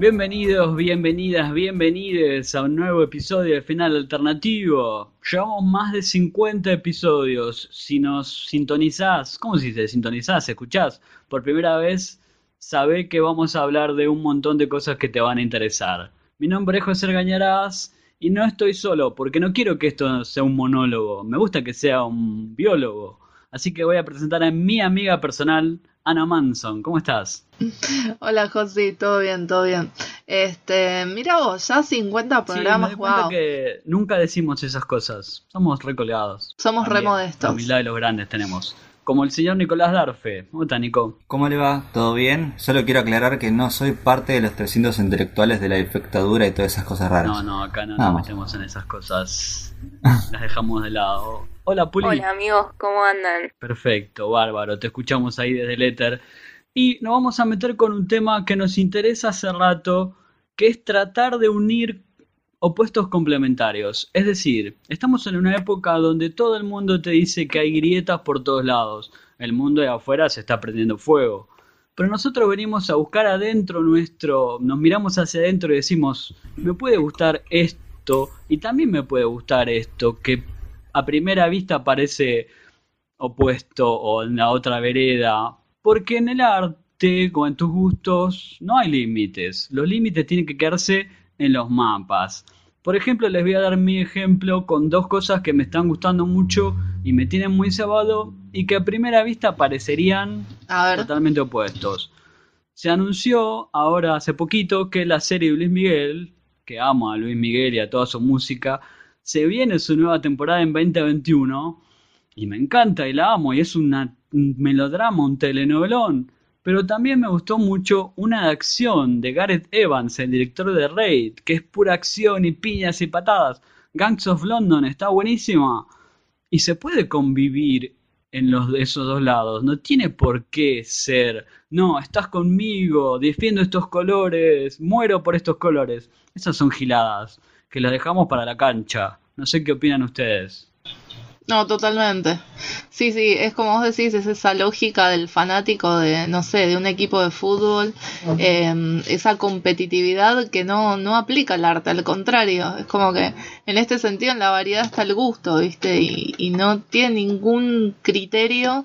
Bienvenidos, bienvenidas, bienvenides a un nuevo episodio de Final Alternativo. Llevamos más de 50 episodios. Si nos sintonizás, ¿cómo se dice? Sintonizás, escuchás por primera vez, sabé que vamos a hablar de un montón de cosas que te van a interesar. Mi nombre es José Gañarás y no estoy solo porque no quiero que esto sea un monólogo. Me gusta que sea un biólogo. Así que voy a presentar a mi amiga personal, Ana Manson. ¿Cómo estás? Hola José, todo bien, todo bien. Este, mira vos, ya 50 programas, sí, me wow. que nunca decimos esas cosas. Somos recolgados. Somos remodestos. La humildad de los grandes tenemos. Como el señor Nicolás Darfe. ¿Cómo está, Nico? ¿Cómo le va? ¿Todo bien? Solo quiero aclarar que no soy parte de los 300 intelectuales de la infectadura y todas esas cosas raras. No, no, acá no nos metemos en esas cosas. Las dejamos de lado. Hola, Puli. Hola, amigos, ¿cómo andan? Perfecto, bárbaro. Te escuchamos ahí desde el éter. Y nos vamos a meter con un tema que nos interesa hace rato, que es tratar de unir opuestos complementarios. Es decir, estamos en una época donde todo el mundo te dice que hay grietas por todos lados. El mundo de afuera se está prendiendo fuego. Pero nosotros venimos a buscar adentro nuestro, nos miramos hacia adentro y decimos, me puede gustar esto y también me puede gustar esto, que a primera vista parece opuesto o en la otra vereda, porque en el arte, como en tus gustos, no hay límites. Los límites tienen que quedarse en los mapas. Por ejemplo, les voy a dar mi ejemplo con dos cosas que me están gustando mucho y me tienen muy cebado y que a primera vista parecerían totalmente opuestos. Se anunció ahora hace poquito que la serie de Luis Miguel, que amo a Luis Miguel y a toda su música, se viene su nueva temporada en 2021 y me encanta y la amo y es una un melodrama, un telenovelón, pero también me gustó mucho una de acción de Gareth Evans, el director de Raid, que es pura acción y piñas y patadas. Gangs of London está buenísima y se puede convivir en los esos dos lados. No tiene por qué ser, no, estás conmigo, defiendo estos colores, muero por estos colores. Esas son giladas que las dejamos para la cancha. No sé qué opinan ustedes. No, totalmente. Sí, sí, es como vos decís, es esa lógica del fanático de, no sé, de un equipo de fútbol, em, esa competitividad que no, no aplica al arte, al contrario, es como que en este sentido en la variedad está el gusto, ¿viste? Y, y no tiene ningún criterio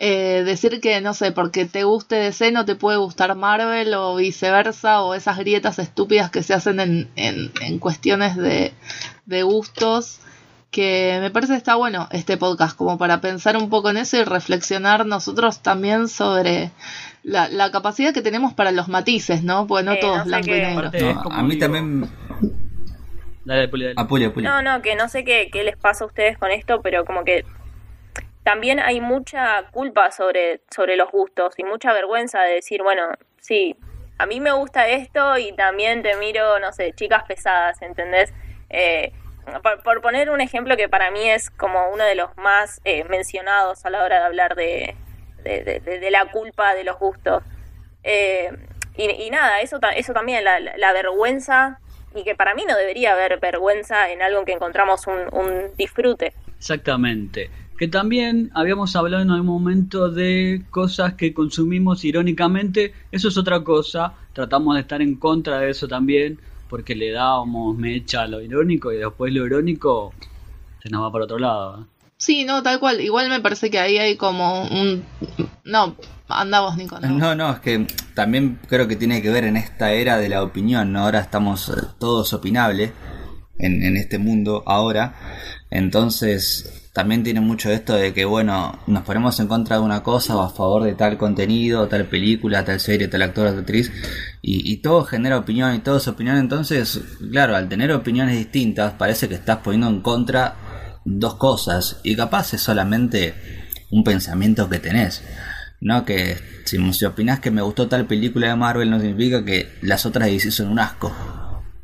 eh, decir que, no sé, porque te guste DC no te puede gustar Marvel o viceversa, o esas grietas estúpidas que se hacen en, en, en cuestiones de, de gustos que me parece que está bueno este podcast, como para pensar un poco en eso y reflexionar nosotros también sobre la, la capacidad que tenemos para los matices, ¿no? Pues no todos blanco y negro. a mí también... Dale, Puli, No, no, que no sé qué, qué les pasa a ustedes con esto, pero como que también hay mucha culpa sobre, sobre los gustos y mucha vergüenza de decir, bueno, sí, a mí me gusta esto y también te miro, no sé, chicas pesadas, ¿entendés? Eh, por, poner un ejemplo que para mí es como uno de los más eh, mencionados a la hora de hablar de, de, la culpa de los gustos. Eh, y, nada, eso, eso también, la, la, vergüenza, y que para mí no debería haber vergüenza en algo en que encontramos un, un disfrute. Exactamente. Que también habíamos hablado en algún momento de cosas que consumimos irónicamente, eso es otra cosa, tratamos de estar en contra de eso también, porque le dábamos mecha a lo irónico y después lo irónico se nos va por otro lado. ¿eh? Sí, no, tal cual. Igual me parece que ahí hay como un... No, andamos, Nico. No. no, no, es que también creo que tiene que ver en esta era de la opinión, ¿no? Ahora estamos eh, todos opinables en, en este mundo ahora. Entonces, también tiene mucho esto de que, bueno, nos ponemos en contra de una cosa o a favor de tal contenido, tal película, tal serie, tal actor, tal actriz, y, todo genera opinión y todo es opinión. Entonces, claro, al tener opiniones distintas, parece que estás poniendo en contra dos cosas, y capaz es solamente un pensamiento que tenés. No que si, si opinás que me gustó tal película de Marvel no significa que las otras 16 son un asco.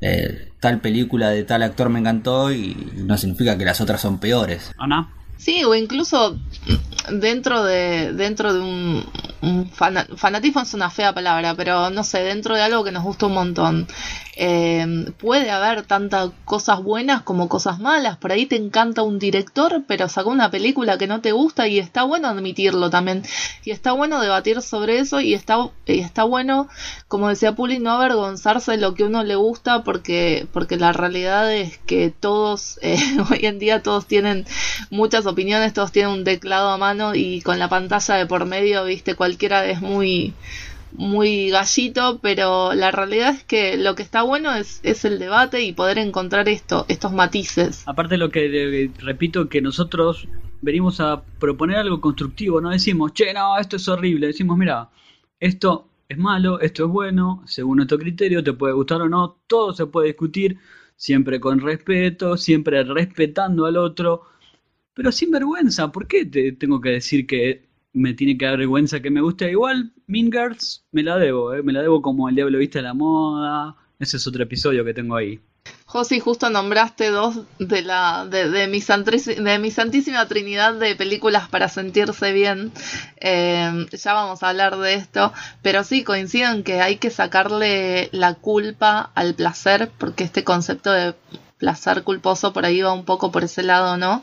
Eh, tal película de tal actor me encantó y no significa que las otras son peores. Ana. Sí, o incluso dentro de dentro de un, fanatismo es una fea palabra, pero no sé, dentro de algo que nos gusta un montón. Eh, puede haber tantas cosas buenas como cosas malas. Por ahí te encanta un director, pero sacó una película que no te gusta y está bueno admitirlo también. Y está bueno debatir sobre eso y está, y está bueno, como decía Puli, no avergonzarse de lo que uno le gusta porque, porque la realidad es que todos, eh, hoy en día todos tienen muchas opiniones, todos tienen un teclado a mano y con la pantalla de por medio, viste, cualquiera es muy muy gallito, pero la realidad es que lo que está bueno es, es el debate y poder encontrar esto, estos matices. Aparte lo que repito que nosotros venimos a proponer algo constructivo, no decimos, che, no, esto es horrible, decimos, mira, esto es malo, esto es bueno, según nuestro criterio, te puede gustar o no, todo se puede discutir, siempre con respeto, siempre respetando al otro, pero sin vergüenza, ¿por qué te tengo que decir que me tiene que dar vergüenza que me guste. Igual, Mean Girls me la debo, ¿eh? me la debo como El Diablo Viste la Moda. Ese es otro episodio que tengo ahí. Josi, justo nombraste dos de la de, de, mi, de mi santísima trinidad de películas para sentirse bien. Eh, ya vamos a hablar de esto, pero sí coincido en que hay que sacarle la culpa al placer, porque este concepto de placer culposo por ahí va un poco por ese lado, ¿no?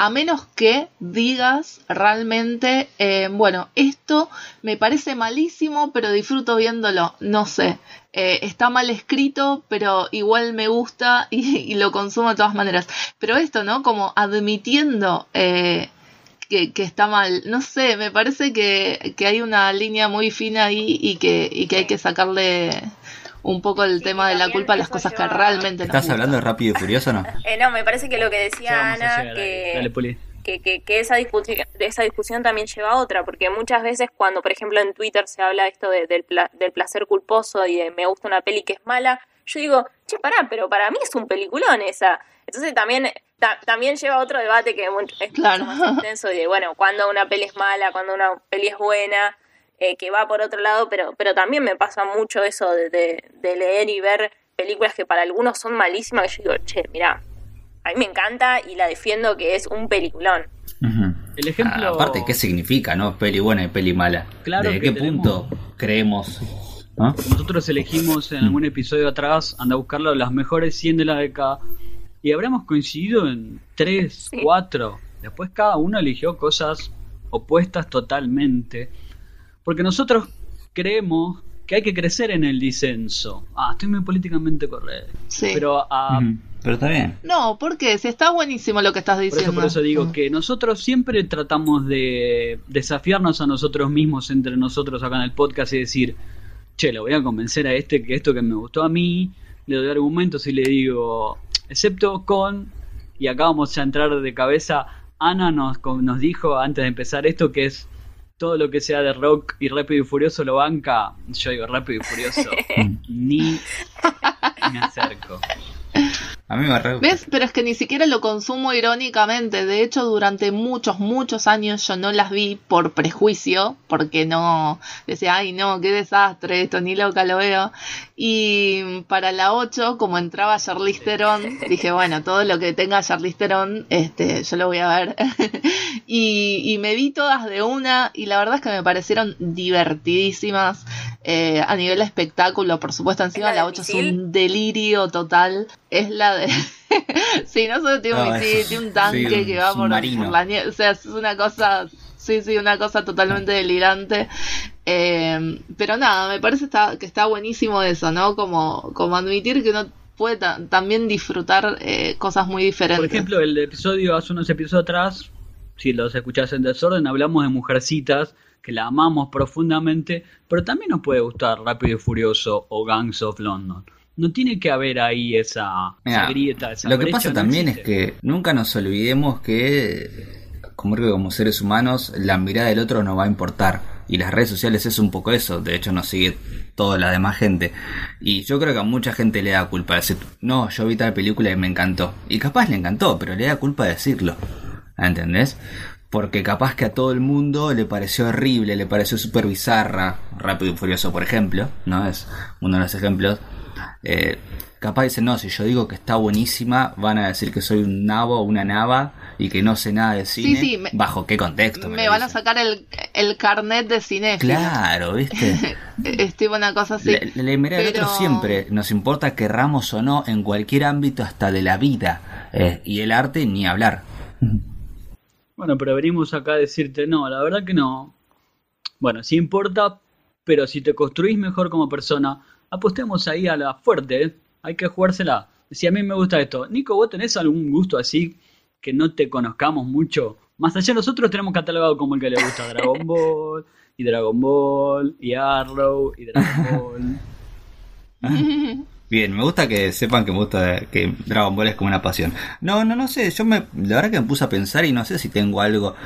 A menos que digas realmente, eh, bueno, esto me parece malísimo, pero disfruto viéndolo, no sé, eh, está mal escrito, pero igual me gusta y, lo consumo de todas maneras. Pero esto, ¿no? Como admitiendo... Eh, que, está mal. No sé, me parece que, que, hay una línea muy fina ahí y que, y que hay que sacarle un poco el tema de la culpa a las cosas que realmente ¿Estás hablando de Rápido y Furioso o no? Eh, no, me parece que lo que decía Ana, que, que, que, esa, discusión, esa discusión también lleva a otra, porque muchas veces cuando, por ejemplo, en Twitter se habla esto de, del, del placer culposo y de me gusta una peli que es mala, yo digo, che, pará, pero para mí es un peliculón esa. Entonces también, también lleva a otro debate que es claro. más intenso de, bueno, cuando una peli es mala, cuando una peli es buena. Eh, que va por otro lado, pero, pero también me pasa mucho eso de, de, leer y ver películas que para algunos son malísimas, que yo digo, che, mira, a mí me encanta y la defiendo que es un peliculón. El ejemplo... Ah, aparte, ¿qué significa, no? Peli buena y peli mala. Claro ¿Desde qué punto creemos? Nosotros elegimos en algún episodio atrás, anda a buscarlo, las mejores 100 de la década, y habremos coincidido en 3, 4. Después cada uno eligió cosas opuestas totalmente. Porque nosotros creemos que hay que crecer en el disenso. Ah, estoy muy políticamente correcto. Sí. Pero, ah, pero está bien. No, porque si está buenísimo lo que estás diciendo. Por eso, digo que nosotros siempre tratamos de desafiarnos a nosotros mismos entre nosotros acá en el podcast y decir, che, lo voy a convencer a este que esto que me gustó a mí, le doy argumentos y le digo, excepto con, y acá vamos a entrar de cabeza, Ana nos, nos dijo antes de empezar esto que es todo lo que sea de rock y rápido y furioso lo banca, yo digo rápido y furioso, ni me acerco. A mí me ¿Ves? Pero es que ni siquiera lo consumo irónicamente. De hecho, durante muchos, muchos años yo no las vi por prejuicio, porque no decía, ay, no, qué desastre, esto ni loca lo veo. Y para la 8, como entraba Charlize Theron, dije, bueno, todo lo que tenga Charlize Theron, este, yo lo voy a ver. y, y me vi todas de una, y la verdad es que me parecieron divertidísimas. Eh, a nivel espectáculo, por supuesto, encima la, 8 es un delirio total. Es la de. sí, no solo tiene un tiene un tanque que va por, la nieve. O sea, es una cosa. Sí, sí, una cosa totalmente delirante. Eh, pero nada, me parece que está buenísimo eso, ¿no? Como, como admitir que uno puede también disfrutar eh, cosas muy diferentes. Por ejemplo, el episodio, hace unos episodios atrás, si los escuchás en desorden, hablamos de mujercitas que la amamos profundamente, pero también nos puede gustar Rápido y Furioso o Gangs of London. No tiene que haber ahí esa, grieta, esa Lo que pasa también es que nunca nos olvidemos que, como como seres humanos, la mirada del otro nos va a importar. Y las redes sociales es un poco eso, de hecho nos sigue toda la demás gente. Y yo creo que a mucha gente le da culpa de decir, no, yo vi tal película y me encantó. Y capaz le encantó, pero le da culpa de decirlo. ¿Entendés? porque capaz que a todo el mundo le pareció horrible, le pareció súper bizarra, Rápido y Furioso por ejemplo, ¿no? Es uno de los ejemplos. Eh, capaz dicen, no, si yo digo que está buenísima, van a decir que soy un nabo o una nava y que no sé nada de cine, ¿bajo qué contexto? Me, van a sacar el, el carnet de cine. Claro, ¿viste? Estoy una cosa así. Le, le otro siempre, nos importa querramos o no en cualquier ámbito hasta de la vida. Eh, y el arte ni hablar. Bueno, pero venimos acá a decirte, no, la verdad que no. Bueno, sí importa, pero si te construís mejor como persona, apostemos ahí a la fuerte, ¿eh? hay que jugársela. Si a mí me gusta esto, Nico, ¿vos tenés algún gusto así que no te conozcamos mucho? Más allá nosotros tenemos catalogado como el que le gusta Dragon Ball, y Dragon Ball, y Arrow, y Dragon Ball. Bien, me gusta que sepan que me gusta que Dragon Ball es como una pasión. No, no, no sé, yo me, la verdad que me puse a pensar y no sé si tengo algo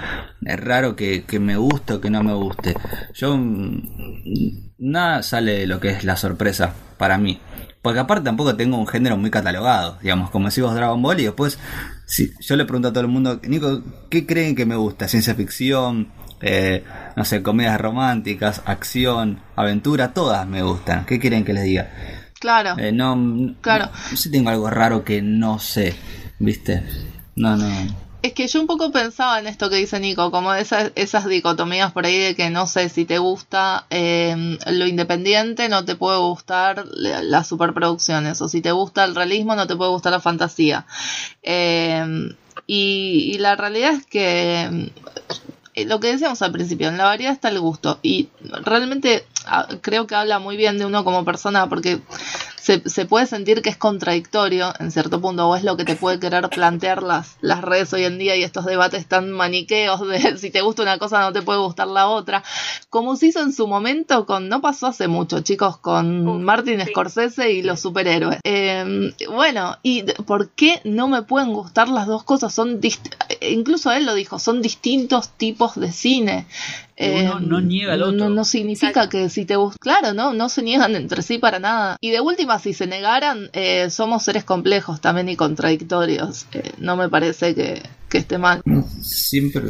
raro que, que me guste o que no me guste. Yo, mm, nada sale de lo que es la sorpresa para mí. Porque aparte tampoco tengo un género muy catalogado, digamos, como decimos Dragon Ball y después, si yo le pregunto a todo el mundo, Nico, ¿qué creen que me gusta? ¿Ciencia ficción? Eh, no sé, comedias románticas, acción, aventura, todas me gustan. ¿Qué quieren que les diga? Claro. Eh, no, claro. No, sé si tengo algo raro que no sé, ¿viste? No, no. Es que yo un poco pensaba en esto que dice Nico, como esas, esas dicotomías por ahí de que no sé si te gusta eh, lo independiente, no te puede gustar las superproducciones, o si te gusta el realismo, no te puede gustar la fantasía. Eh, y, y, la realidad es que lo que decíamos al principio, en la variedad está el gusto. Y realmente ah, creo que habla muy bien de uno como persona porque se, puede sentir que es contradictorio en cierto punto, o es lo que te puede querer plantear las, las redes hoy en día y estos debates tan maniqueos de si te gusta una cosa no te puede gustar la otra, como se hizo en su momento con, no pasó hace mucho, chicos, con Martin Scorsese y los superhéroes. Em, bueno, ¿y por qué no me pueden gustar las dos cosas? Son incluso él lo dijo, son distintos tipos de cine. Uno no em, niega al otro. No, significa que si te gusta. Claro, no, no se niegan entre sí para nada. Y de última, si se negaran, eh, somos seres complejos también y contradictorios. Eh, no me parece que, que esté mal. Siempre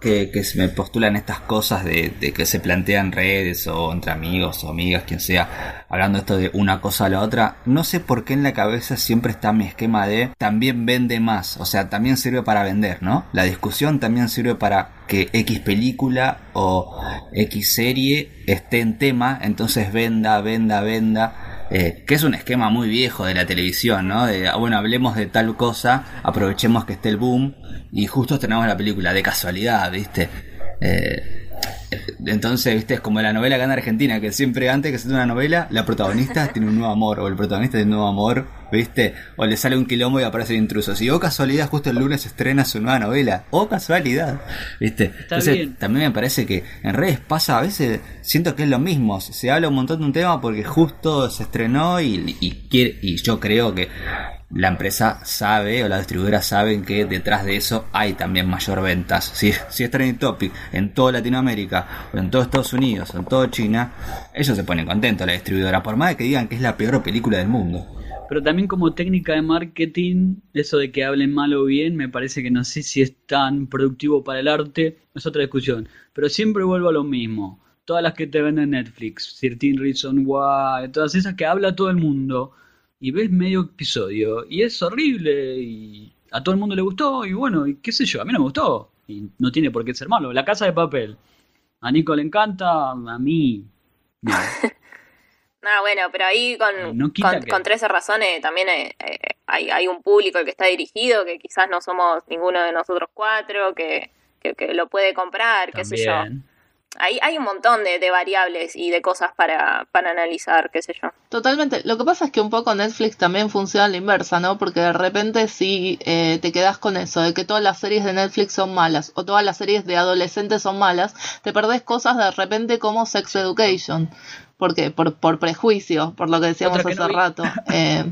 que, se me postulan estas cosas de, que se plantean redes o entre amigos o amigas, quien sea, hablando esto de una cosa a la otra, no sé por qué en la cabeza siempre está mi esquema de también vende más, o sea, también sirve para vender, ¿no? La discusión también sirve para que X película o X serie esté en tema, entonces venda, venda, venda. Eh, que es un esquema muy viejo de la televisión, ¿no? De, ah, bueno, hablemos de tal cosa, aprovechemos que esté el boom y justo tenemos la película, de casualidad, ¿viste? Eh, entonces, viste, es como la novela en Argentina, que siempre antes que se una novela, la protagonista tiene un nuevo amor, o el protagonista tiene un nuevo amor, viste, o le sale un quilombo y aparece el intruso. Si o casualidad, justo el lunes estrena su nueva novela, o casualidad, viste. Entonces, también me parece que en redes pasa, a veces siento que es lo mismo, se habla un montón de un tema porque justo se estrenó y, y, quiere, y yo creo que la empresa sabe o la distribuidora saben que detrás de eso hay también mayor ventas. Si, si es trending topic en toda Latinoamérica, o en todo Estados Unidos, o en toda China, ellos se ponen contentos, la distribuidora, por más de que digan que es la peor película del mundo. Pero también como técnica de marketing, eso de que hablen mal o bien, me parece que no sé si es tan productivo para el arte, es otra discusión. Pero siempre vuelvo a lo mismo. Todas las que te venden Netflix, 13 Reasons Why, todas esas que habla todo el mundo y ves medio episodio y es horrible y a todo el mundo le gustó y bueno, y qué sé yo, a mí no me gustó y no tiene por qué ser malo. La casa de papel, a Nico le encanta, a mí no. no, bueno, pero ahí con, con, 13 razones también eh, eh, hay, hay un público que está dirigido, que quizás no somos ninguno de nosotros cuatro, que, que, lo puede comprar, qué sé yo hay, hay un montón de, variables y de cosas para, para, analizar, qué sé yo. Totalmente. Lo que pasa es que un poco Netflix también funciona a la inversa, ¿no? Porque de repente si eh, te quedas con eso, de que todas las series de Netflix son malas o todas las series de adolescentes son malas, te perdés cosas de repente como Sex Education porque por, por prejuicio, por lo que decíamos hace rato. Eh,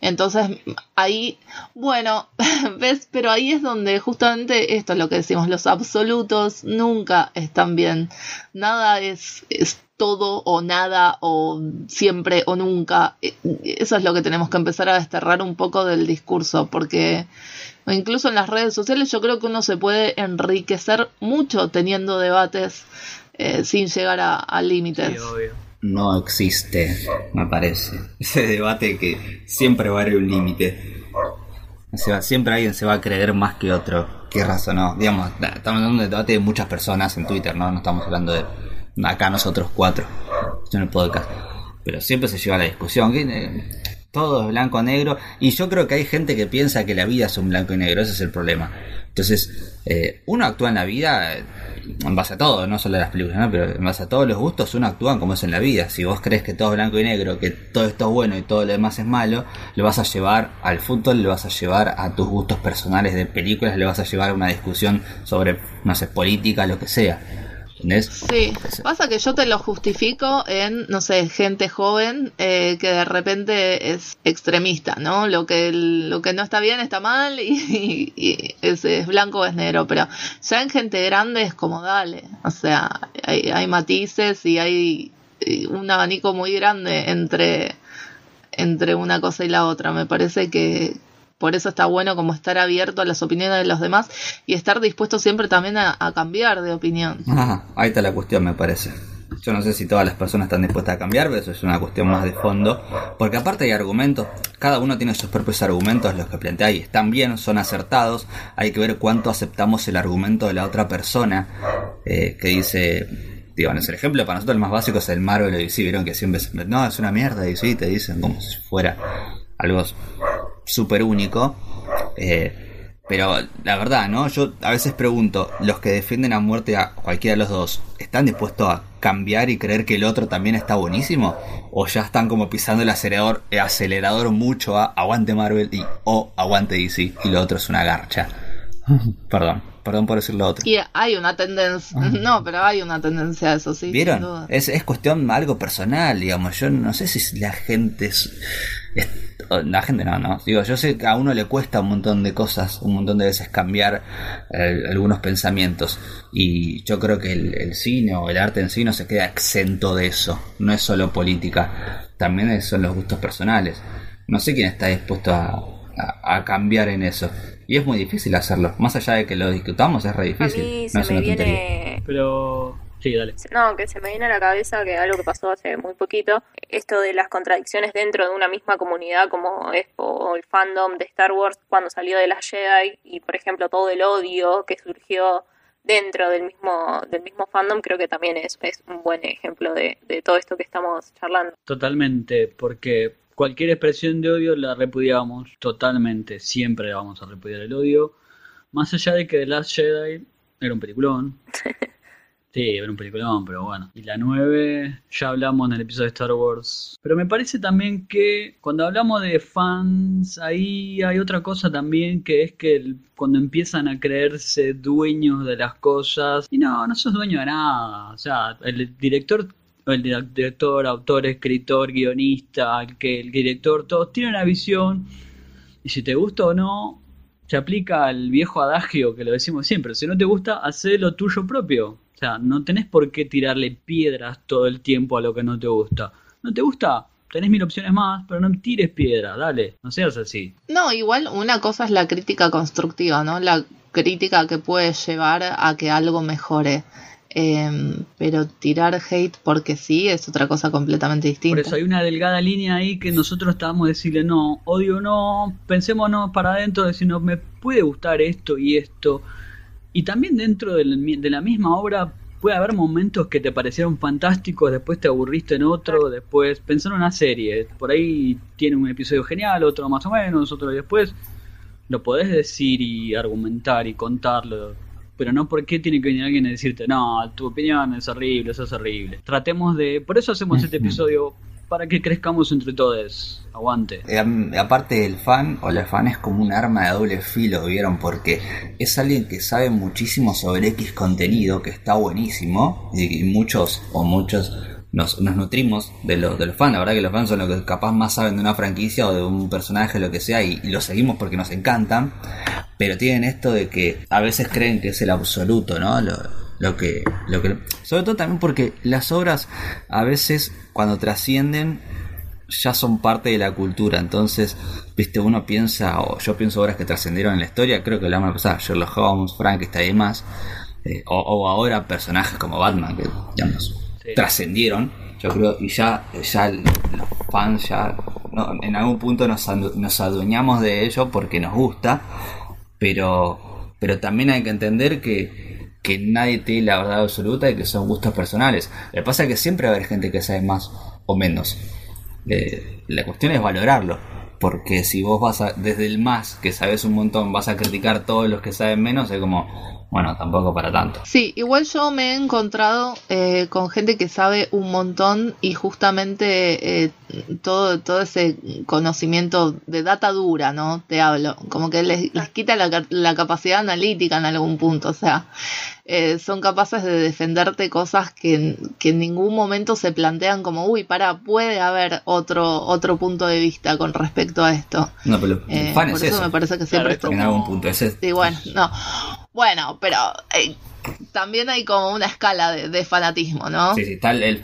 entonces, ahí, bueno, ves, pero ahí es donde justamente esto es lo que decimos, los absolutos nunca están bien. Nada es, es todo o nada o siempre o nunca. Eh, eso es lo que tenemos que empezar a desterrar un poco del discurso, porque incluso en las redes sociales yo creo que uno se puede enriquecer mucho teniendo debates eh, sin llegar a, límites no existe, me parece. Ese debate que siempre va a haber un límite. siempre alguien se va a creer más que otro. Qué razón, no. Digamos, estamos hablando de debate de muchas personas en Twitter, ¿no? No estamos hablando de acá nosotros cuatro en el podcast. Pero siempre se lleva la discusión. Que, todo es blanco o negro. Y yo creo que hay gente que piensa que la vida es un blanco y negro. Ese es el problema. Entonces, eh, uno actúa en la vida en base a todo, no solo a las películas, ¿no? pero en base a todos los gustos, uno actúa como es en la vida. Si vos crees que todo es blanco y negro, que todo esto es bueno y todo lo demás es malo, lo vas a llevar al fútbol, lo vas a llevar a tus gustos personales de películas, le vas a llevar a una discusión sobre, no sé, política, lo que sea. Sí, pasa que yo te lo justifico en, no sé, gente joven eh, que de repente es extremista, ¿no? Lo que, lo que no está bien está mal y, es, blanco o es negro, pero ya en gente grande es como dale, o sea, hay, hay matices y hay un abanico muy grande entre, entre una cosa y la otra. Me parece que, por eso está bueno como estar abierto a las opiniones de los demás y estar dispuesto siempre también a, cambiar de opinión. ahí está la cuestión, me parece. Yo no sé si todas las personas están dispuestas a cambiar, pero eso es una cuestión más de fondo. Porque aparte hay argumentos, cada uno tiene sus propios argumentos, los que plantea y están bien, son acertados. Hay que ver cuánto aceptamos el argumento de la otra persona eh, que dice, digo, el ejemplo para nosotros el más básico es el Marvel y DC, vieron que siempre no, es una mierda y sí, te dicen como si fuera algo súper único. Eh, pero la verdad, ¿no? Yo a veces pregunto, los que defienden a muerte a cualquiera de los dos, ¿están dispuestos a cambiar y creer que el otro también está buenísimo? ¿O ya están como pisando el acelerador, el acelerador mucho a aguante Marvel y o aguante DC y lo otro es una garcha? Perdón, perdón por decir lo otro. Y hay una tendencia, no, pero hay una tendencia a eso, sí. ¿Vieron? Es, es cuestión algo personal, digamos. Yo no sé si la gente es la gente no, no. Digo, yo sé que a uno le cuesta un montón de cosas, un montón de veces cambiar eh, algunos pensamientos. Y yo creo que el, cine o el arte en sí no se queda exento de eso. No es solo política, también son los gustos personales. No sé quién está dispuesto a, a, cambiar en eso. Y es muy difícil hacerlo. Más allá de que lo discutamos, es re difícil. no es una viene... Pero Sí, dale. No, que se me viene a la cabeza que algo que pasó hace muy poquito, esto de las contradicciones dentro de una misma comunidad como es el fandom de Star Wars cuando salió de las Jedi y por ejemplo todo el odio que surgió dentro del mismo, del mismo fandom creo que también es, es un buen ejemplo de, de todo esto que estamos charlando. Totalmente, porque cualquier expresión de odio la repudiamos totalmente, siempre vamos a repudiar el odio, más allá de que The Last Jedi era un peliculón. Sí, era un peliculón, pero bueno. Y la 9, ya hablamos en el episodio de Star Wars. Pero me parece también que cuando hablamos de fans, ahí hay otra cosa también que es que cuando empiezan a creerse dueños de las cosas. Y no, no sos dueño de nada. O sea, el director el director, autor, escritor, guionista, el que el director, todos tienen una visión y si te gusta o no, se aplica al viejo adagio que lo decimos siempre, si no te gusta, haz lo tuyo propio. O sea, no tenés por qué tirarle piedras todo el tiempo a lo que no te gusta. ¿No te gusta? Tenés mil opciones más, pero no tires piedra, dale, no seas así. No, igual una cosa es la crítica constructiva, ¿no? La crítica que puede llevar a que algo mejore. Em, pero tirar hate porque sí es otra cosa completamente distinta. Por eso hay una delgada línea ahí que nosotros estábamos decirle no, odio no, pensémonos para adentro, decir no, me puede gustar esto y esto, y también dentro de la misma obra puede haber momentos que te parecieron fantásticos, después te aburriste en otro, después pensar en una serie, por ahí tiene un episodio genial, otro más o menos, otro después, lo podés decir y argumentar y contarlo, pero no porque tiene que venir alguien a decirte, no, tu opinión es horrible, eso es horrible. Tratemos de, por eso hacemos este episodio para que crezcamos entre todos. Aguante. Aparte el fan o la fan es como un arma de doble filo, ¿vieron? Porque es alguien que sabe muchísimo sobre X contenido, que está buenísimo, y, muchos o muchos nos, nutrimos de los, de los fans. La verdad que los fans son los que capaz más saben de una franquicia o de un personaje, lo que sea, y, y seguimos porque nos encantan. Pero tienen esto de que a veces creen que es el absoluto, ¿no? Lo, lo que, lo que... Sobre todo también porque las obras a veces cuando trascienden ya son parte de la cultura. Entonces, viste, uno piensa, o yo pienso obras que trascendieron en la historia, creo que la vamos a pasar, Sherlock Holmes, Frankenstein y demás, eh, o, ahora personajes como Batman, que digamos, trascendieron, yo creo, y ya, ya los fans ya en algún punto nos, nos adueñamos de ello porque nos gusta, pero, pero también hay que entender que, que nadie tiene la verdad absoluta y que son gustos personales. Lo que pasa es que siempre va a haber gente que sabe más o menos. Eh, la cuestión es valorarlo. Porque si vos vas a, desde el más, que sabes un montón, vas a criticar todos los que saben menos, es como, bueno, tampoco para tanto. Sí, igual yo me he encontrado eh, con gente que sabe un montón y justamente eh, todo, todo ese conocimiento de data dura, ¿no? Te hablo, como que les, quita la, la, capacidad analítica en algún punto, o sea, eh, son capaces de defenderte cosas que, que, en ningún momento se plantean como, uy, para, puede haber otro, otro punto de vista con respecto a esto. No, pero por eso, me parece que siempre claro, En algún punto, ese... Sí, bueno, no. Bueno, pero eh, también hay como una escala de, fanatismo, ¿no? Sí, sí, tal el,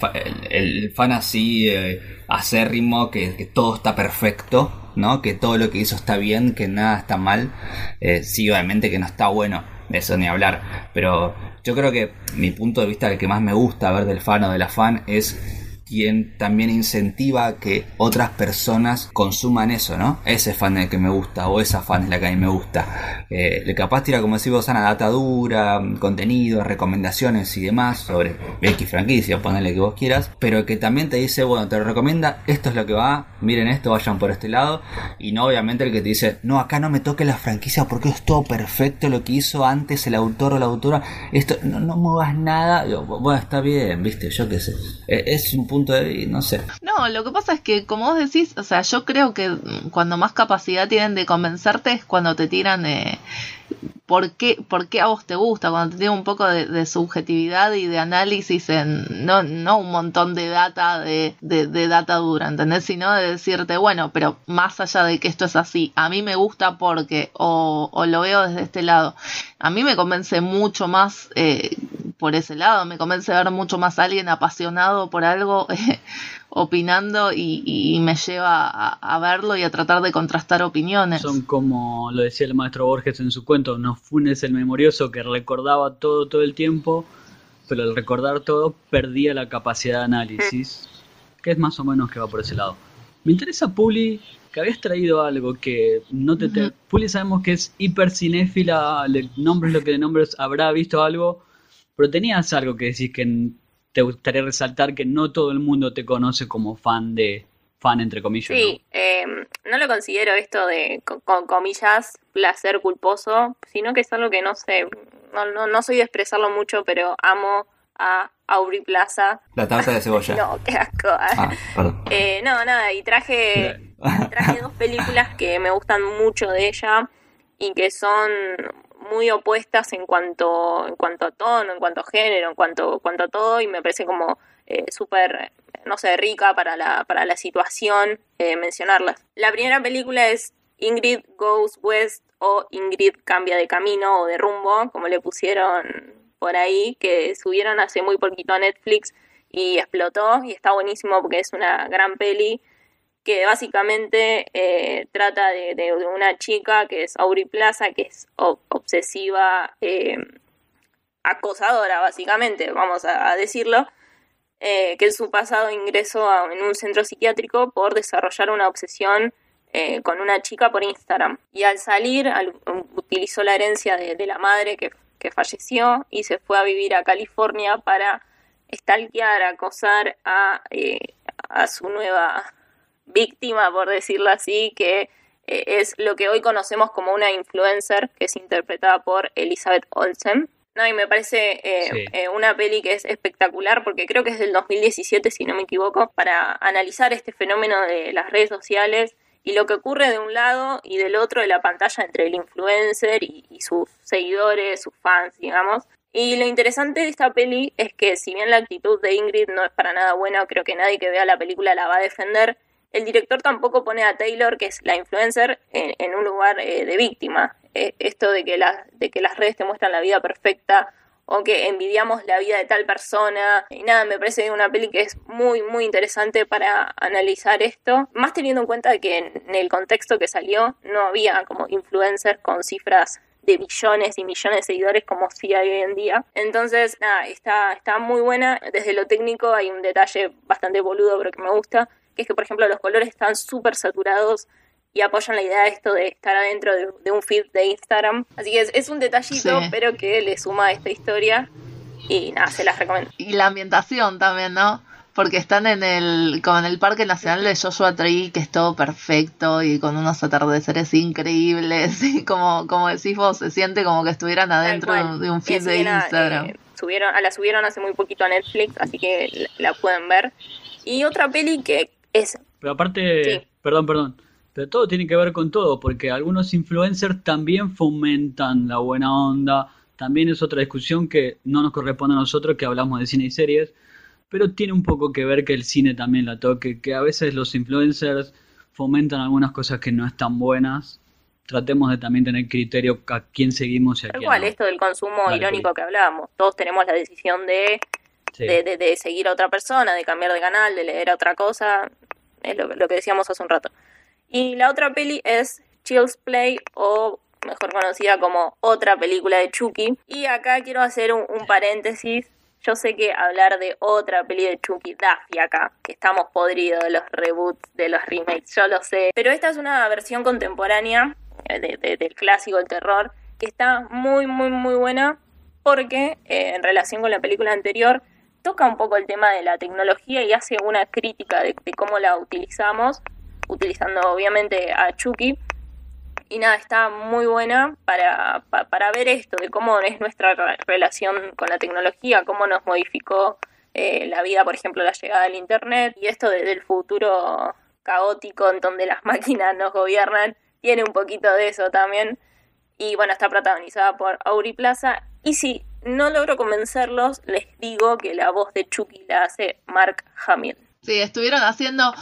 el, fan así eh, acérrimo, que, que, todo está perfecto, ¿no? Que todo lo que hizo está bien, que nada está mal. Eh, sí, obviamente que no está bueno, de eso ni hablar. Pero yo creo que mi punto de vista, el que más me gusta ver del fan o de la fan, es quien también incentiva que otras personas consuman eso, ¿no? Ese fan es el que me gusta, o esa fan es la que a mí me gusta. Eh, capaz tira, como decimos, una data dura, contenido, recomendaciones y demás sobre X franquicia, ponele que vos quieras, pero que también te dice, bueno, te lo recomienda, esto es lo que va, miren esto, vayan por este lado, y no obviamente el que te dice, no, acá no me toque la franquicia porque es todo perfecto lo que hizo antes el autor o la autora, esto, no, no muevas nada, bueno, está bien, viste, yo qué sé, e, es un punto punto de no sé. No, lo que pasa es que, como vos decís, o sea, yo creo que cuando más capacidad tienen de convencerte es cuando te tiran eh, por qué, por qué a vos te gusta, cuando te tiene un poco de, subjetividad y de análisis en no, no un montón de data de, de, data dura, ¿entendés? Sino de decirte, bueno, pero más allá de que esto es así, a mí me gusta porque, o, o lo veo desde este lado, a mí me convence mucho más eh, por ese lado, me convence ver mucho más a alguien apasionado por algo. Eh, opinando y, me lleva a, verlo y a tratar de contrastar opiniones. Son como lo decía el maestro Borges en su cuento, no funes el memorioso que recordaba todo todo el tiempo, pero al recordar todo perdía la capacidad de análisis, que es más o menos que va por ese lado. Me interesa, Puli, que habías traído algo que no te... Puli sabemos que es hiper cinéfila, le nombres lo que le nombres, habrá visto algo, pero tenías algo que decís que te gustaría resaltar que no todo el mundo te conoce como fan de fan entre comillas. Sí, ¿no? Em, no lo considero esto de con, comillas placer culposo, sino que es algo que no sé, no, no, no soy de expresarlo mucho, pero amo a Aubrey Plaza. La tarta de cebolla. no, qué asco. Ah, eh, no, nada, y traje, traje dos películas que me gustan mucho de ella y que son muy opuestas en cuanto, en cuanto a tono, en cuanto a género, en cuanto, cuanto a todo, y me parece como eh, súper, no sé, rica para la, para la situación eh, mencionarlas. La primera película es Ingrid Goes West o Ingrid cambia de camino o de rumbo, como le pusieron por ahí, que subieron hace muy poquito a Netflix y explotó y está buenísimo porque es una gran peli que básicamente eh, trata de, una chica que es Aubrey Plaza, que es obsesiva, eh, acosadora básicamente, vamos a, decirlo, eh, que en su pasado ingresó en un centro psiquiátrico por desarrollar una obsesión con una chica por Instagram. Y al salir utilizó la herencia de, la madre que, falleció y se fue a vivir a California para stalkear, acosar a, a su nueva víctima, por decirlo así, que eh, es lo que hoy conocemos como una influencer, que es interpretada por Elizabeth Olsen. No, y me parece eh, eh, una peli que es espectacular porque creo que es del 2017, si no me equivoco, para analizar este fenómeno de las redes sociales y lo que ocurre de un lado y del otro de la pantalla entre el influencer y, y sus seguidores, sus fans, digamos. Y lo interesante de esta peli es que si bien la actitud de Ingrid no es para nada buena, creo que nadie que vea la película la va a defender, el director tampoco pone a Taylor, que es la influencer, en, un lugar eh, de víctima. Eh, esto de que, de que las redes te muestran la vida perfecta o que envidiamos la vida de tal persona. Y nada, me parece una peli que es muy, muy interesante para analizar esto. Más teniendo en cuenta que en, el contexto que salió no había como influencers con cifras de millones y millones de seguidores como sí hay hoy en día. Entonces, nada, está, está muy buena. Desde lo técnico hay un detalle bastante boludo pero que me gusta, que es que, por ejemplo, los colores están súper saturados y apoyan la idea de esto de estar adentro de, un feed de Instagram. Así que es, un detallito, pero que le suma a esta historia. Y nada, se las recomiendo. Y la ambientación también, ¿no? Porque están en el, como en el Parque Nacional de Joshua Tree, que es todo perfecto y con unos atardeceres increíbles. Y como, como decís vos, se siente como que estuvieran adentro de un feed de Instagram. Eh, subieron, la subieron hace muy poquito a Netflix, así que la, pueden ver. Y otra peli que Pero aparte, perdón, perdón pero todo tiene que ver con todo, porque algunos influencers también fomentan la buena onda. También es otra discusión que no nos corresponde a nosotros que hablamos de cine y series, pero tiene un poco que ver que el cine también la toque, que a veces los influencers fomentan algunas cosas que no están buenas. Tratemos de también tener criterio a quién seguimos y a quién esto del consumo irónico que hablábamos. Todos tenemos la decisión de, de, de, seguir a otra persona, de cambiar de canal, de leer a otra cosa. Es lo que decíamos hace un rato. Y la otra peli es Child's Play o mejor conocida como otra película de Chucky. Y acá quiero hacer un, paréntesis. Yo sé que hablar de otra peli de Chucky da acá, que estamos podridos de los reboots, de los remakes, yo lo sé. Pero esta es una versión contemporánea eh, del clásico del terror, que está muy, muy, muy buena, porque eh, en relación con la película anterior, toca un poco el tema de la tecnología y hace una crítica de cómo la utilizamos utilizando obviamente a Chucky. Y nada, está muy buena para, para ver esto, de cómo es nuestra relación con la tecnología, cómo nos modificó eh, la vida, por ejemplo, la llegada del Internet y esto desde el futuro caótico en donde las máquinas nos gobiernan, tiene un poquito de eso también. Y bueno, está protagonizada por Auri Plaza. Y si no logro convencerlos, les digo que la voz de Chucky la hace Mark Hamill. Sí, estuvieron haciendo.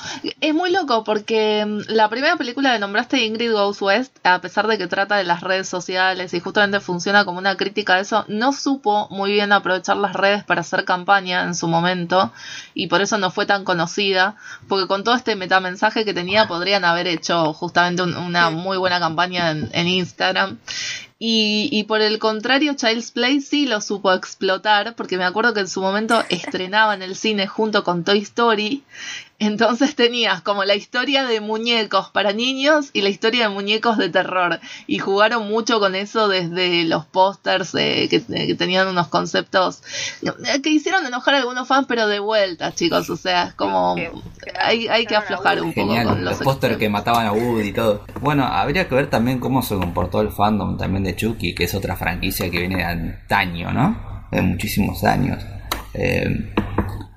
Es muy loco porque mm, la primera película que nombraste, Ingrid Goes West, a pesar de que trata de las redes sociales y justamente funciona como una crítica de eso, no supo muy bien aprovechar las redes para hacer campaña en su momento y por eso no fue tan conocida. Porque con todo este metamensaje que tenía, podrían haber hecho justamente una muy buena campaña en, en Instagram. Y, y, por el contrario, Child's Play sí lo supo explotar, porque me acuerdo que en su momento estrenaba en el cine junto con Toy Story entonces tenías como la historia de muñecos para niños y la historia de muñecos de terror. Y jugaron mucho con eso desde los pósters eh, que, tenían unos conceptos eh, que hicieron enojar a algunos fans, pero de vuelta, chicos. O sea, es como hay, hay que aflojar un poco con los, pósters que mataban a Woody y todo. Bueno, habría que ver también cómo se comportó el fandom también de Chucky, que es otra franquicia que viene de antaño, ¿no? De muchísimos años. Eh,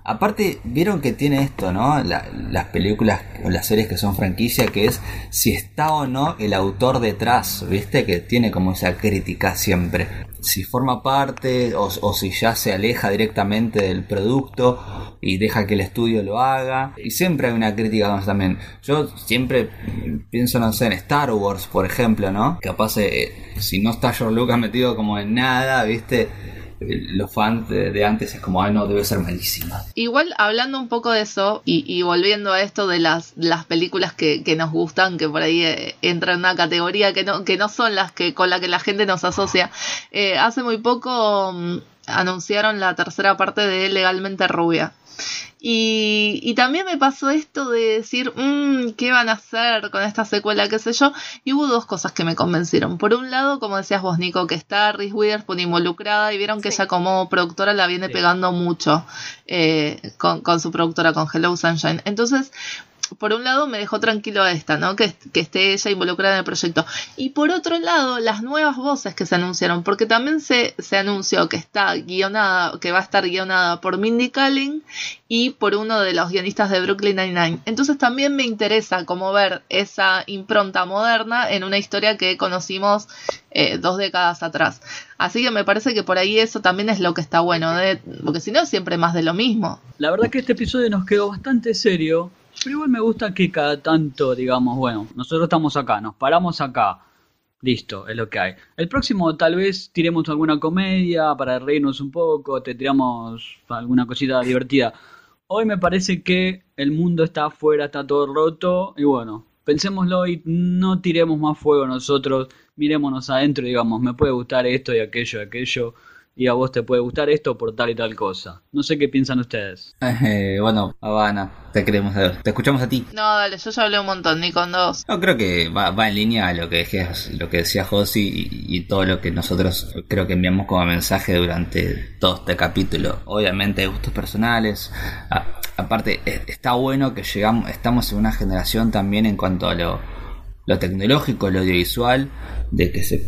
Aparte, vieron que tiene esto, ¿no? las películas o las series que son franquicia, que es si está o no el autor detrás, ¿viste? Que tiene como esa crítica siempre. Si forma parte o, si ya se aleja directamente del producto y deja que el estudio lo haga. Y siempre hay una crítica también. Yo siempre pienso, no sé, en Star Wars, por ejemplo, ¿no? Capaz, eh, si no está George Lucas metido como en nada, ¿viste? Los fans de, antes es como, ay no, debe ser malísima. Igual hablando un poco de eso y, volviendo a esto de las, las películas que, nos gustan, que por ahí eh, entra en una categoría que no, que no son las que con la que la gente nos asocia, eh, hace muy poco mm, anunciaron la tercera parte de Legalmente Rubia. Y, y, también me pasó esto de decir, mmm, ¿qué van a hacer con esta secuela? ¿Qué sé yo? Y hubo dos cosas que me convencieron. Por un lado, como decías vos, Nico, que está Reese Witherspoon involucrada y vieron que ella como productora la viene pegando mucho eh, con, con su productora, con Hello Sunshine. Entonces, por un lado me dejó tranquilo esta, ¿no? Que, esté ella involucrada en el proyecto. Y por otro lado, las nuevas voces que se anunciaron, porque también se, se anunció que está guionada, que va a estar guionada por Mindy Kaling y por uno de los guionistas de Brooklyn Nine-Nine. Entonces también me interesa como ver esa impronta moderna en una historia que conocimos eh, dos décadas atrás. Así que me parece que por ahí eso también es lo que está bueno, porque si no, siempre más de lo mismo. La verdad que este episodio nos quedó bastante serio pero igual me gusta que cada tanto digamos, bueno, nosotros estamos acá, nos paramos acá. Listo, es lo que hay. El próximo tal vez tiremos alguna comedia para reírnos un poco, te tiramos alguna cosita divertida. Hoy me parece que el mundo está afuera, está todo roto y bueno, pensémoslo y no tiremos más fuego nosotros, mirémonos adentro y digamos, me puede gustar esto y aquello y aquello y a vos te puede gustar esto por tal y tal cosa. No sé qué piensan ustedes. Eh, bueno, Habana, te queremos te escuchamos a ti. No, dale, yo ya hablé un montón, ni con dos. No, creo que va, va en línea a lo que, lo que decía Josi y, y, todo lo que nosotros creo que enviamos como mensaje durante todo este capítulo. Obviamente gustos personales. aparte, e, está bueno que llegamos, estamos en una generación también en cuanto a lo, lo tecnológico, lo audiovisual, de que se,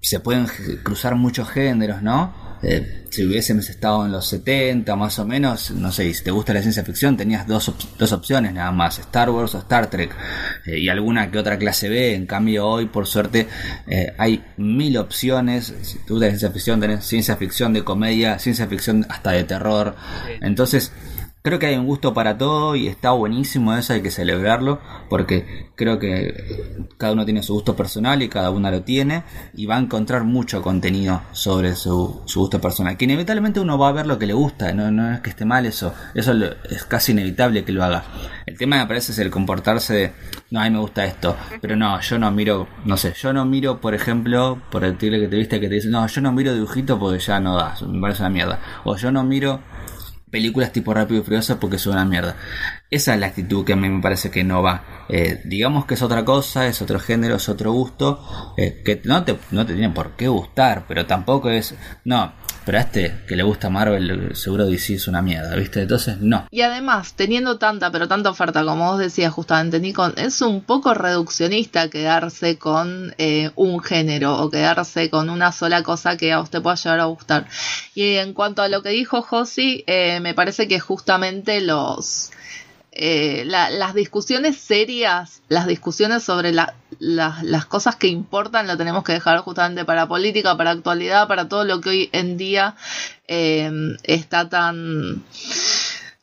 se pueden cruzar muchos géneros, ¿no? Eh, si hubiésemos estado en los 70 más o menos, no sé, si te gusta la ciencia ficción tenías dos, dos opciones nada más, Star Wars o Star Trek eh, y alguna que otra clase B, en cambio hoy por suerte eh, hay mil opciones, si te gusta la ciencia ficción tenés ciencia ficción de comedia, ciencia ficción hasta de terror, entonces Creo que hay un gusto para todo y está buenísimo eso, hay que celebrarlo, porque creo que cada uno tiene su gusto personal y cada uno lo tiene, y va a encontrar mucho contenido sobre su, gusto personal, que inevitablemente uno va a ver lo que le gusta, no, no es que esté mal eso, eso es casi inevitable que lo haga. El tema me parece es el comportarse de, no, a mí me gusta esto, pero no, yo no miro, no sé, yo no miro, por ejemplo, por el tigre que te viste que te dice, no, yo no miro dibujito porque ya no da, me parece una mierda, o yo no miro películas tipo Rápido y Furioso porque son una mierda. Esa es la actitud que a mí me parece que no va. Eh, digamos que es otra cosa, es otro género, es otro gusto, eh, que no te, no te tiene por qué gustar, pero tampoco es... No, pero a este que le gusta Marvel, seguro DC es una mierda, ¿viste? Entonces, no. Y además, teniendo tanta, pero tanta oferta, como vos decías justamente, Nico, es un poco reduccionista quedarse con eh, un género o quedarse con una sola cosa que a usted pueda llegar a gustar. Y en cuanto a lo que dijo Josi, eh, me parece que justamente los eh, las discusiones serias, las discusiones sobre las cosas que importan, lo tenemos que dejar justamente para política, para actualidad, para todo lo que hoy en día eh, está tan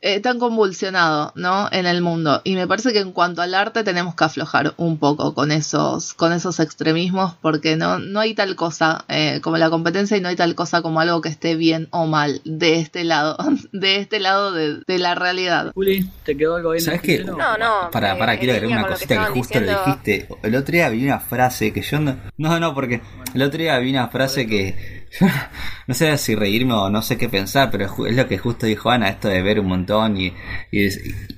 eh, tan convulsionado, ¿no? En el mundo. Y me parece que en cuanto al arte tenemos que aflojar un poco con esos, con esos extremismos, porque no, no hay tal cosa eh, como la competencia y no hay tal cosa como algo que esté bien o mal de este lado, de este lado de, la realidad. Juli, ¿te quedó algo bien? ¿Sabes qué? No, no. Para, para, quiero agregar una cosita que, justo le dijiste. El otro día vi una frase que yo no. No, no, porque el otro día vi una frase que no sé si reírme o no sé qué pensar, pero es lo que justo dijo Ana, esto de ver un montón y, y,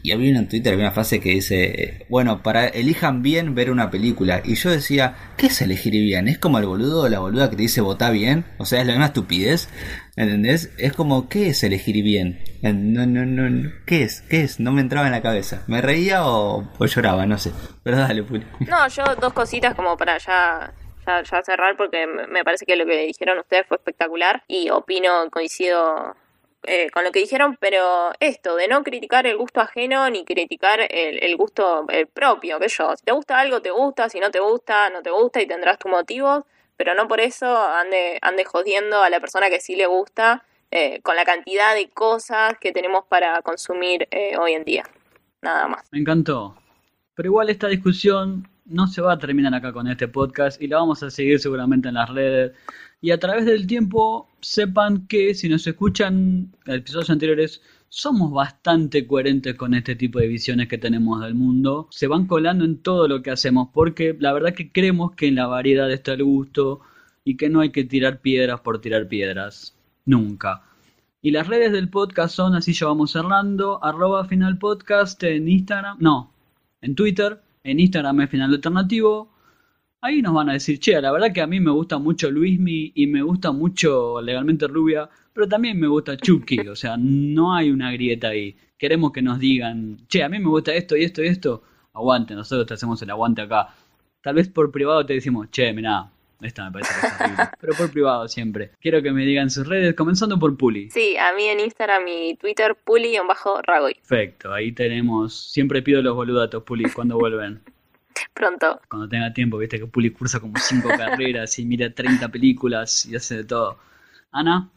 y había en Twitter una frase que dice, bueno, para elijan bien ver una película. Y yo decía, ¿qué es elegir bien? ¿Es como el boludo o la boluda que te dice vota bien? O sea, es la misma estupidez, ¿entendés? Es como, ¿qué es elegir bien? No, no, no, ¿qué es? ¿Qué es? No me entraba en la cabeza. ¿Me reía o, o lloraba? No sé. Pero dale, Puli. No, yo dos cositas como para ya ya, cerrar porque me parece que lo que dijeron ustedes fue espectacular y opino, coincido eh, con lo que dijeron, pero esto de no criticar el gusto ajeno ni criticar el, gusto propio, que yo, si te gusta algo, te gusta, si no te gusta, no te gusta y tendrás tus motivos, pero no por eso ande, ande jodiendo a la persona que sí le gusta eh, con la cantidad de cosas que tenemos para consumir eh, hoy en día. Nada más. Me encantó. Pero igual esta discusión no se va a terminar acá con este podcast y la vamos a seguir seguramente en las redes. Y a través del tiempo sepan que si nos escuchan episodios anteriores, somos bastante coherentes con este tipo de visiones que tenemos del mundo. Se van colando en todo lo que hacemos porque la verdad que creemos que en la variedad está el gusto y que no hay que tirar piedras por tirar piedras. Nunca. Y las redes del podcast son, así ya vamos cerrando, arroba final podcast en Instagram, no, en Twitter, en Instagram es Final Alternativo. Ahí nos van a decir, che, la verdad que a mí me gusta mucho Luismi y me gusta mucho Legalmente Rubia, pero también me gusta Chucky, o sea, no hay una grieta ahí. Queremos que nos digan, che, a mí me gusta esto y esto y esto. Aguante, nosotros te hacemos el aguante acá. Tal vez por privado te decimos, che, mirá, esta me parece que es horrible. Pero por privado siempre. Quiero que me digan sus redes, comenzando por Puli. Sí, a mí en Instagram y Twitter, Puli-Ragoy. Perfecto, ahí tenemos. Siempre pido los boludatos, Puli, cuando vuelven. Pronto. Cuando tenga tiempo, viste que Puli cursa como cinco carreras y mira 30 películas y hace de todo. Ana.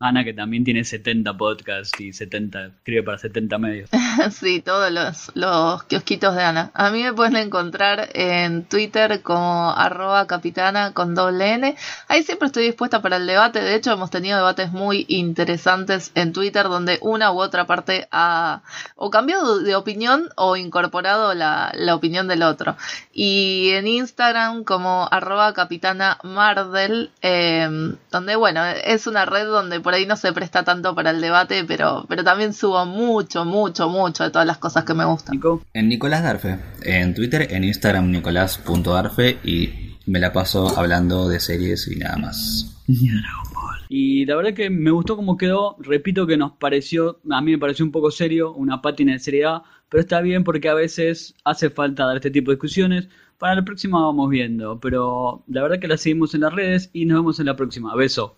Ana, que también tiene 70 podcasts y 70, escribe para 70 medios. sí, todos los, los kiosquitos de Ana. A mí me pueden encontrar en Twitter como arroba capitana con doble N. Ahí siempre estoy dispuesta para el debate. De hecho, hemos tenido debates muy interesantes en Twitter donde una u otra parte ha o cambiado de opinión o incorporado la, la opinión del otro. Y en Instagram como arroba capitana Mardel, eh, donde bueno, es una red donde por ahí no se presta tanto para el debate, pero, pero también subo mucho, mucho, mucho de todas las cosas que me gustan. En Nicolás Darfe, en Twitter, en Instagram nicolás.darfe y me la paso hablando de series y nada más. Y la verdad que me gustó cómo quedó. Repito que nos pareció, a mí me pareció un poco serio, una pátina de seriedad, pero está bien porque a veces hace falta dar este tipo de discusiones. Para la próxima vamos viendo, pero la verdad que la seguimos en las redes y nos vemos en la próxima. Beso.